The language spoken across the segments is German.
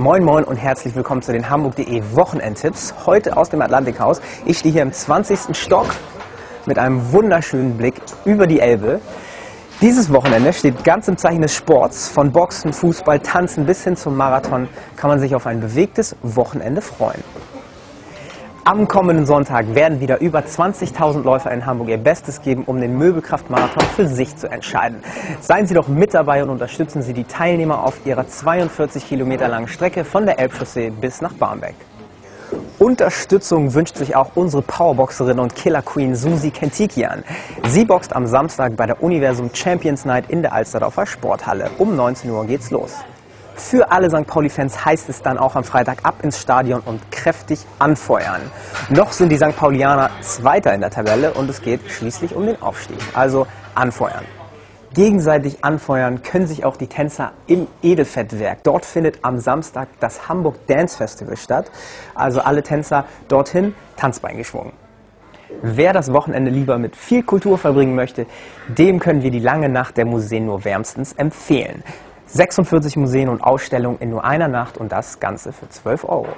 Moin Moin und herzlich willkommen zu den Hamburg.de Wochenendtipps. Heute aus dem Atlantikhaus. Ich stehe hier im 20. Stock mit einem wunderschönen Blick über die Elbe. Dieses Wochenende steht ganz im Zeichen des Sports. Von Boxen, Fußball, Tanzen bis hin zum Marathon kann man sich auf ein bewegtes Wochenende freuen. Am kommenden Sonntag werden wieder über 20.000 Läufer in Hamburg ihr Bestes geben, um den Möbelkraftmarathon für sich zu entscheiden. Seien Sie doch mit dabei und unterstützen Sie die Teilnehmer auf ihrer 42 Kilometer langen Strecke von der Elbchaussee bis nach Barmbek. Unterstützung wünscht sich auch unsere Powerboxerin und Killer Queen Susi Kentikian. Sie boxt am Samstag bei der Universum Champions Night in der Alsterdorfer Sporthalle. Um 19 Uhr geht's los. Für alle St. Pauli-Fans heißt es dann auch am Freitag ab ins Stadion und kräftig anfeuern. Noch sind die St. Paulianer Zweiter in der Tabelle und es geht schließlich um den Aufstieg. Also anfeuern. Gegenseitig anfeuern können sich auch die Tänzer im Edelfettwerk. Dort findet am Samstag das Hamburg Dance Festival statt. Also alle Tänzer dorthin Tanzbein geschwungen. Wer das Wochenende lieber mit viel Kultur verbringen möchte, dem können wir die lange Nacht der Museen nur wärmstens empfehlen. 46 Museen und Ausstellungen in nur einer Nacht und das Ganze für 12 Euro.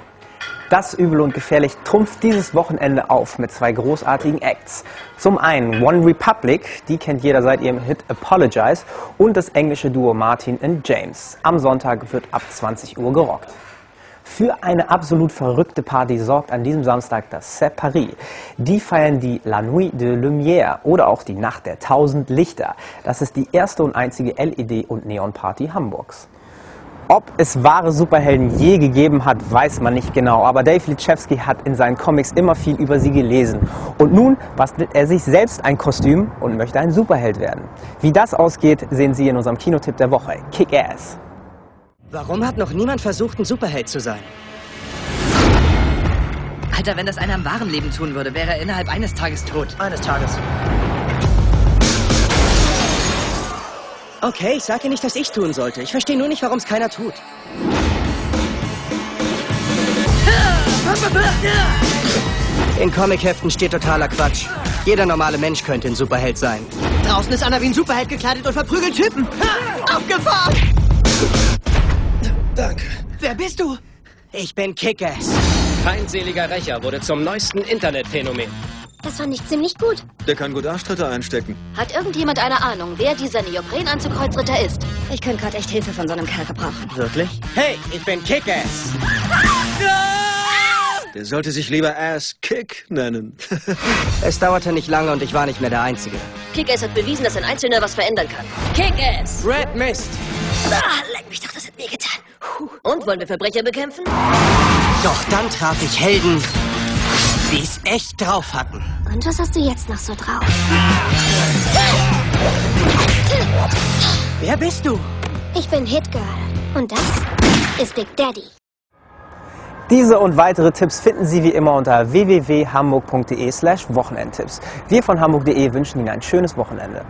Das Übel und Gefährlich trumpft dieses Wochenende auf mit zwei großartigen Acts. Zum einen One Republic, die kennt jeder seit ihrem Hit Apologize, und das englische Duo Martin und James. Am Sonntag wird ab 20 Uhr gerockt. Für eine absolut verrückte Party sorgt an diesem Samstag das C'est Paris. Die feiern die La Nuit de Lumière oder auch die Nacht der tausend Lichter. Das ist die erste und einzige LED- und Neon-Party Hamburgs. Ob es wahre Superhelden je gegeben hat, weiß man nicht genau, aber Dave Lichewski hat in seinen Comics immer viel über sie gelesen. Und nun bastelt er sich selbst ein Kostüm und möchte ein Superheld werden. Wie das ausgeht, sehen Sie in unserem Kinotipp der Woche, Kick-Ass. Warum hat noch niemand versucht, ein Superheld zu sein? Alter, wenn das einer im wahren Leben tun würde, wäre er innerhalb eines Tages tot. Eines Tages. Okay, ich sage nicht, dass ich tun sollte. Ich verstehe nur nicht, warum es keiner tut. In Comicheften steht totaler Quatsch. Jeder normale Mensch könnte ein Superheld sein. Draußen ist einer wie ein Superheld gekleidet und verprügelt Typen. Ha! Danke. Wer bist du? Ich bin Kickers. Feindseliger Rächer wurde zum neuesten Internetphänomen. Das fand ich ziemlich gut. Der kann gut Arschtritte einstecken. Hat irgendjemand eine Ahnung, wer dieser Neoprenanzug-Kreuzritter ist? Ich könnte gerade echt Hilfe von so einem Kerl gebrauchen. Wirklich? Hey, ich bin Kickers. Der sollte sich lieber Ass Kick nennen. Es dauerte nicht lange und ich war nicht mehr der Einzige. Kick-Ass hat bewiesen, dass ein Einzelner was verändern kann. Kick-Ass! Red Mist. Ah, leck mich doch, das hat wehgetan. Puh. Und, wollen wir Verbrecher bekämpfen? Doch dann traf ich Helden, die es echt drauf hatten. Und was hast du jetzt noch so drauf? Wer bist du? Ich bin Hitgirl. Und das ist Big Daddy. Diese und weitere Tipps finden Sie wie immer unter www.hamburg.de slash Wochenendtipps. Wir von hamburg.de wünschen Ihnen ein schönes Wochenende.